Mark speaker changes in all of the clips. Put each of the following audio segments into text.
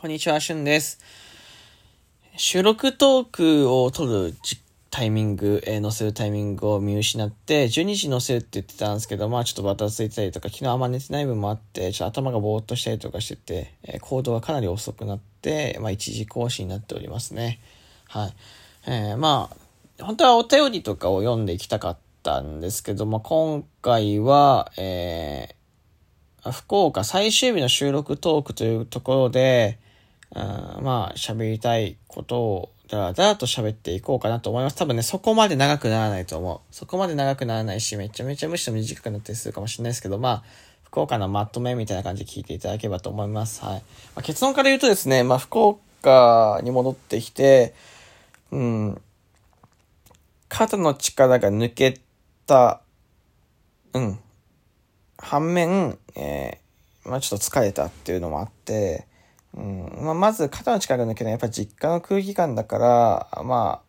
Speaker 1: こんにちは、しゅんです。収録トークを撮るタイミング、えー、載せるタイミングを見失って、12時載せるって言ってたんですけど、まあちょっとバタついてたりとか、昨日あんま寝てない分もあって、ちょっと頭がぼーっとしたりとかしてて、えー、行動がかなり遅くなって、まあ一時更新になっておりますね。はい。えー、まあ、本当はお便りとかを読んでいきたかったんですけども、今回は、えー、福岡最終日の収録トークというところで、あまあ、喋りたいことをだらだらと喋っていこうかなと思います。多分ね、そこまで長くならないと思う。そこまで長くならないし、めちゃめちゃむしろ短くなったりするかもしれないですけど、まあ、福岡のまとめみたいな感じで聞いていただければと思います。はい。まあ、結論から言うとですね、まあ、福岡に戻ってきて、うん、肩の力が抜けた、うん、反面、えー、まあちょっと疲れたっていうのもあって、うん。まあ、まず肩の力抜けないやっぱ実家の空気感だからま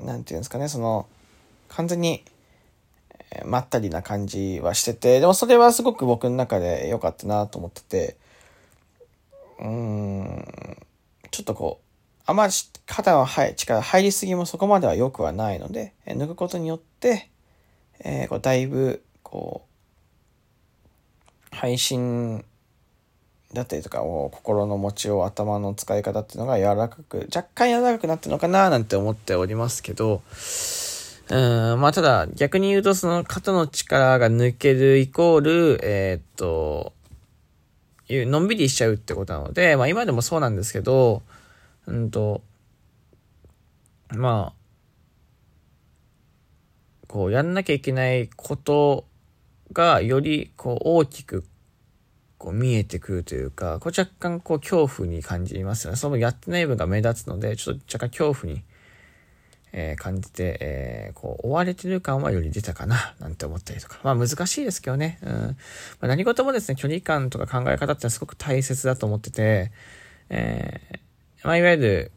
Speaker 1: あなんていうんですかねその完全にまったりな感じはしててでもそれはすごく僕の中で良かったなと思っててうんちょっとこうあまり肩の力入りすぎもそこまでは良くはないので抜くことによって、えー、こうだいぶこう配信だったりとかを心の持ちを頭の使い方っていうのが柔らかく若干柔らかくなってるのかななんて思っておりますけどうんまあただ逆に言うとその肩の力が抜けるイコールえー、っというのんびりしちゃうってことなのでまあ今でもそうなんですけどうんとまあこうやんなきゃいけないことがよりこう大きくこう見えてくるというか、こう若干こう恐怖に感じますよね。そのやってない部分が目立つので、ちょっと若干恐怖に、えー、感じて、えー、こう追われてる感はより出たかな、なんて思ったりとか。まあ難しいですけどね。うん。まあ、何事もですね、距離感とか考え方ってすごく大切だと思ってて、えー、まあいわゆる、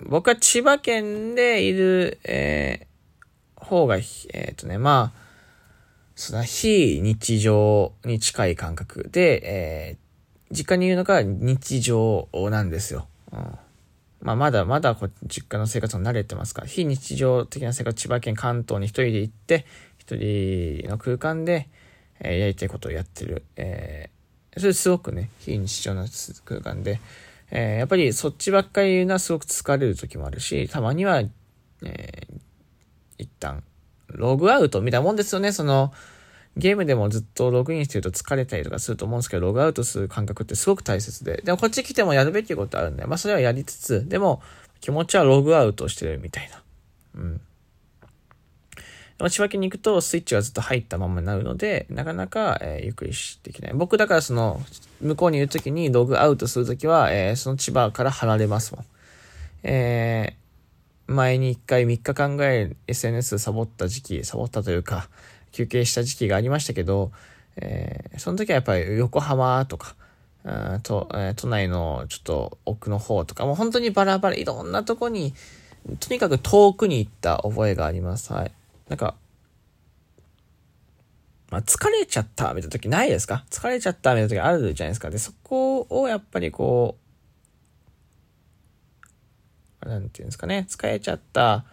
Speaker 1: 僕は千葉県でいる、えー、方が、えっ、ー、とね、まあ、その非日常に近い感覚で、えー、実家にいるのが日常なんですよ。うん、まあ、まだまだこ実家の生活に慣れてますから、非日常的な生活、千葉県関東に一人で行って、一人の空間で、えー、やりたいことをやってる。えー、それすごくね、非日常な空間で、えー、やっぱりそっちばっかり言うのはすごく疲れる時もあるし、たまには、えー、一旦ログアウトみたいなもんですよね。その、ゲームでもずっとログインしてると疲れたりとかすると思うんですけど、ログアウトする感覚ってすごく大切で。でもこっち来てもやるべきことあるんで、まあそれはやりつつ、でも気持ちはログアウトしてるみたいな。うん。でも仕分けに行くとスイッチがずっと入ったままになるので、なかなか、えー、ゆっくりできない。僕だからその、向こうにいるときにログアウトするときは、えー、その千葉から離れますもん。えー、前に一回3日間ぐらい SNS サボった時期、サボったというか、休憩した時期がありましたけど、えー、その時はやっぱり横浜とか、とえ、都内のちょっと奥の方とか、もう本当にバラバラ、いろんなとこに、とにかく遠くに行った覚えがあります。はい。なんか、まあ、疲れちゃったみたいな時ないですか？疲れちゃったみたいな時あるじゃないですか。で、そこをやっぱりこうう、なんていうんですかね、疲れちゃった、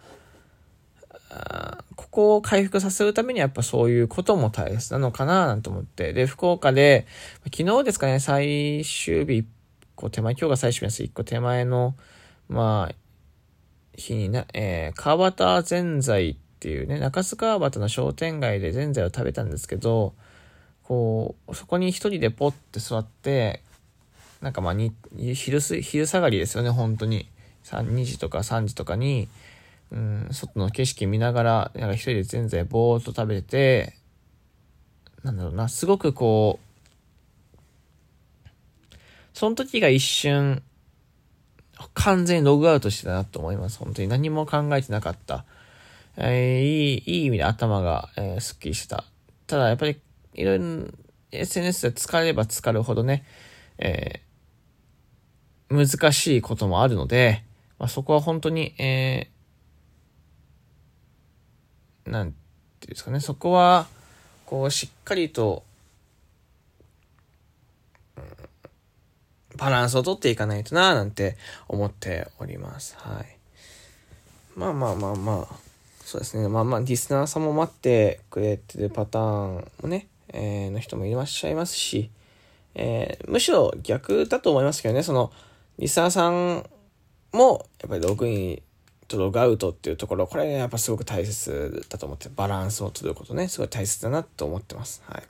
Speaker 1: ここを回復させるためにはやっぱそういうことも大切なのかななんて思って。で、福岡で、昨日ですかね、最終日、こう手前、今日が最終日です。一個手前の、まあ、日にな、えー、川端ぜんざいっていうね、中洲川端の商店街でぜんざいを食べたんですけど、こう、そこに一人でポッて座って、なんかまあに、昼す、昼下がりですよね、本当に。2時とか3時とかに、うん、外の景色見ながら、なんか一人でぜんざいぼーっと食べて、なんだろうな、すごくこう、その時が一瞬、完全にログアウトしてたなと思います。本当に何も考えてなかった。えー、いい、いい意味で頭が、えー、スッキリしてた。ただ、やっぱり、いろいろ SNS で疲れれば疲るほどね、えー、難しいこともあるので、まあ、そこは本当に、えー、なんていうんですかね、そこは、こう、しっかりと、バランスをとっていかないとな、なんて思っております。はい。まあまあまあまあ、そうですね。まあまあ、リスナーさんも待ってくれてるパターンもね、えー、の人もいらっしゃいますし、えー、むしろ逆だと思いますけどね、その、リスナーさんも、やっぱりログインとログアウトっていうところ、これやっぱすごく大切だと思って、バランスを取ることね、すごい大切だなと思ってます。はい。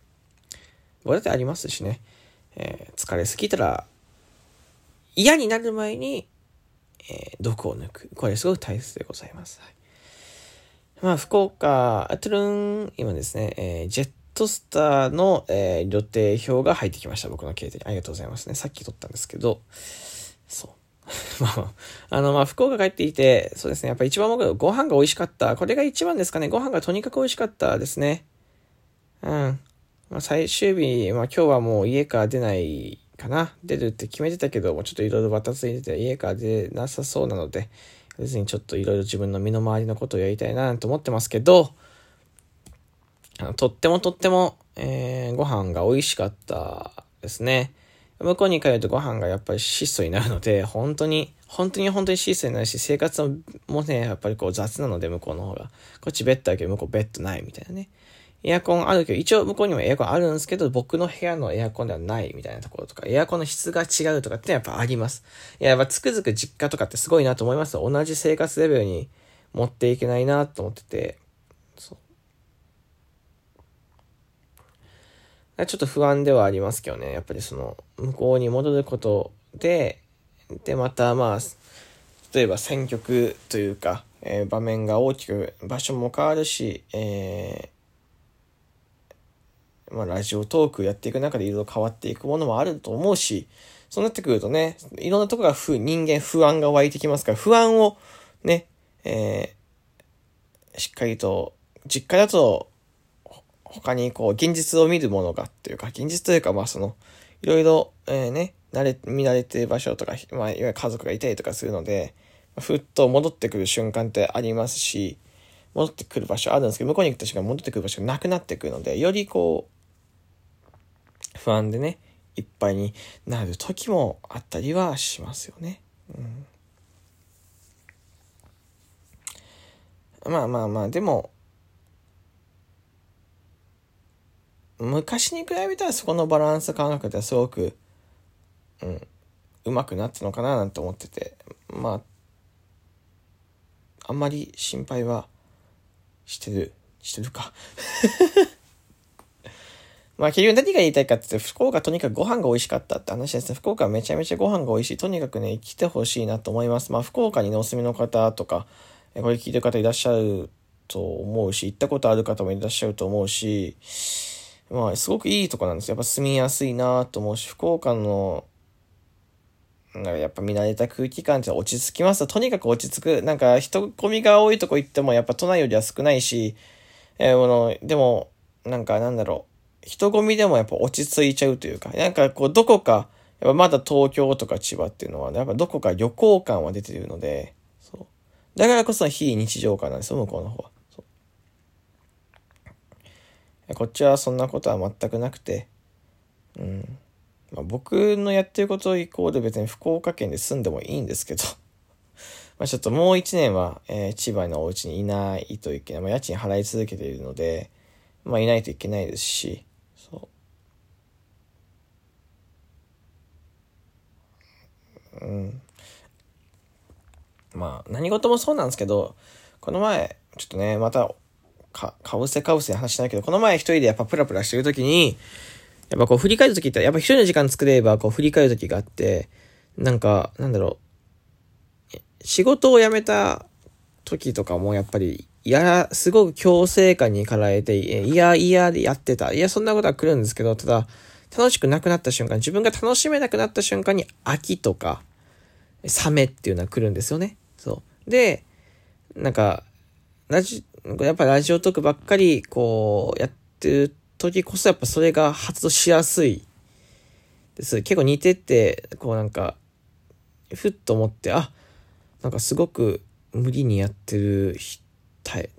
Speaker 1: これだってありますしね、えー、疲れすぎたら、嫌になる前に、えー、毒を抜く。これすごく大切でございます。はい、まあ、福岡、トゥルン、今ですね、えー、ジェットスターの、えー、予定表が入ってきました。僕の携帯に。ありがとうございますね。さっき撮ったんですけど、そう。まあ、あの、まあ、福岡帰っていて、そうですね。やっぱ一番僕、ご飯が美味しかった。これが一番ですかね。ご飯がとにかく美味しかったですね。うん。まあ、最終日、まあ、今日はもう家から出ないかな。出るって決めてたけど、もうちょっといろいろバタついてて、家から出なさそうなので、別にちょっといろいろ自分の身の回りのことをやりたいなと思ってますけど、あのとってもとっても、えー、ご飯が美味しかったですね。向こうに帰るとご飯がやっぱり質素になるので、本当に、本当に本当に質素になるし、生活もね、やっぱりこう雑なので、向こうの方が。こっちベッドあるけど、向こうベッドないみたいなね。エアコンあるけど、一応向こうにもエアコンあるんですけど、僕の部屋のエアコンではないみたいなところとか、エアコンの質が違うとかってやっぱあります。いや、やっぱつくづく実家とかってすごいなと思います。同じ生活レベルに持っていけないなと思ってて、そう。ちょっと不安ではありますけどね。やっぱりその、向こうに戻ることで、で、またまあ、例えば選曲というか、えー、場面が大きく、場所も変わるし、えー、まあ、ラジオトークやっていく中でいろいろ変わっていくものもあると思うし、そうなってくるとね、いろんなとこが不、人間不安が湧いてきますから、不安をね、えー、しっかりと、実家だと他にこう、現実を見るものがっていうか、現実というか、まあその、いろいろ、えー、ね、慣れ、見慣れてる場所とか、まあ、いわゆる家族がいたりとかするので、ふっと戻ってくる瞬間ってありますし、戻ってくる場所あるんですけど、向こうに行った瞬間戻ってくる場所がなくなってくるので、よりこう、不安でね、いっぱいになる時もあったりはしますよね。うん、まあまあまあ、でも、昔に比べたらそこのバランス感覚ってすごく、うん、うまくなったのかななんて思ってて、まあ、あんまり心配はしてる、してるか。まあ結局何が言いたいかって言って、福岡とにかくご飯が美味しかったって話ですね。福岡はめちゃめちゃご飯が美味しい。とにかくね、来てほしいなと思います。まあ福岡にね、お住みの方とか、これ聞いてる方いらっしゃると思うし、行ったことある方もいらっしゃると思うし、まあ、すごくいいとこなんですよ。やっぱ住みやすいなと思うし、福岡の、なんかやっぱ見慣れた空気感って落ち着きますとにかく落ち着く。なんか人混みが多いとこ行ってもやっぱ都内よりは少ないし、えー、の、でも、なんかなんだろう、人混みでもやっぱ落ち着いちゃうというか、なんかこうどこか、やっぱまだ東京とか千葉っていうのは、やっぱどこか旅行感は出てるので、そう。だからこそ非日常感なんですよ、向こうの方は。こっちはそんなことは全くなくて、うん。まあ、僕のやってることイコール別に福岡県で住んでもいいんですけど まあちょっともう一年は、えー、千葉のお家にいないといけない。まあ、家賃払い続けているので、まあいないといけないですし、そう。うん。まあ何事もそうなんですけど、この前、ちょっとね、またか、かぶせかぶせ話しないけど、この前一人でやっぱプラプラしてるときに、やっぱこう振り返るときって、やっぱ一人の時間作ればこう振り返るときがあって、なんか、なんだろう、仕事を辞めた時とかもやっぱり、いや、すごく強制感に駆られて、いやいやでやってた。いや、そんなことは来るんですけど、ただ、楽しくなくなった瞬間、自分が楽しめなくなった瞬間に飽きとか、冷めっていうのは来るんですよね。そう。で、なんか、ラジ、やっぱラジオトークばっかり、こう、やってる時こそやっぱそれが発動しやすいです。結構似てて、こうなんか、ふっと思って、あ、なんかすごく無理にやってる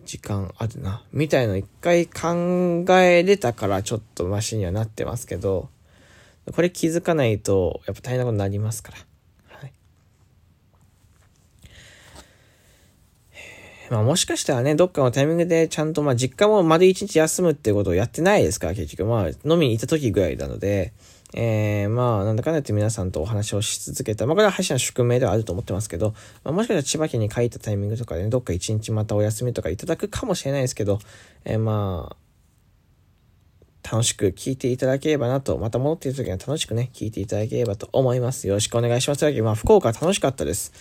Speaker 1: 時間あるな、みたいな一回考えれたからちょっとマシにはなってますけど、これ気づかないと、やっぱ大変なことになりますから。はい。まあもしかしたらね、どっかのタイミングでちゃんと、まあ実家も丸一日休むっていうことをやってないですか？ら、結局。まあ飲みに行った時ぐらいなので、えー、まあ、なんだかんだ言って皆さんとお話をし続けた。まあ、これは配信の宿命ではあると思ってますけど、まあ、もしかしたら千葉県に帰ったタイミングとかでね、どっか一日またお休みとかいただくかもしれないですけど、えー、まあ、楽しく聞いていただければなと、また戻っている時には楽しくね、聞いていただければと思います。よろしくお願いします。というわけで、まあ、福岡楽しかったです。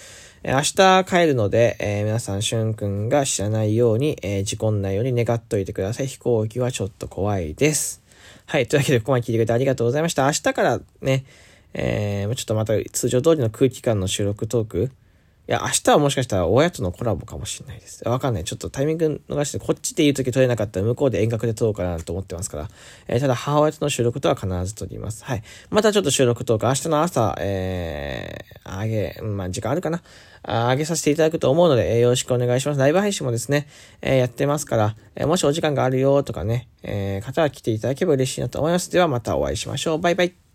Speaker 1: えー、明日帰るので、えー、皆さん、しゅんくんが知らないように、えー、事故んないように願っといてください。飛行機はちょっと怖いです。はい。というわけで、ここまで聞いてくれてありがとうございました。明日からね、えー、ちょっとまた通常通りの空気感の収録トーク、いや、明日はもしかしたら親とのコラボかもしれないです。わかんない。ちょっとタイミング逃して、こっちで言う時撮れなかったら向こうで遠隔で撮ろうかなと思ってますから。えー、ただ母親との収録とは必ず撮ります。はい。またちょっと収録トーク、明日の朝、えー、あげ、まあ、時間あるかな。あげさせていただくと思うので、えー、よろしくお願いします。ライブ配信もですね、えー、やってますから、えー、もしお時間があるよとかね、えー、方は来ていただければ嬉しいなと思います。ではまたお会いしましょう。バイバイ。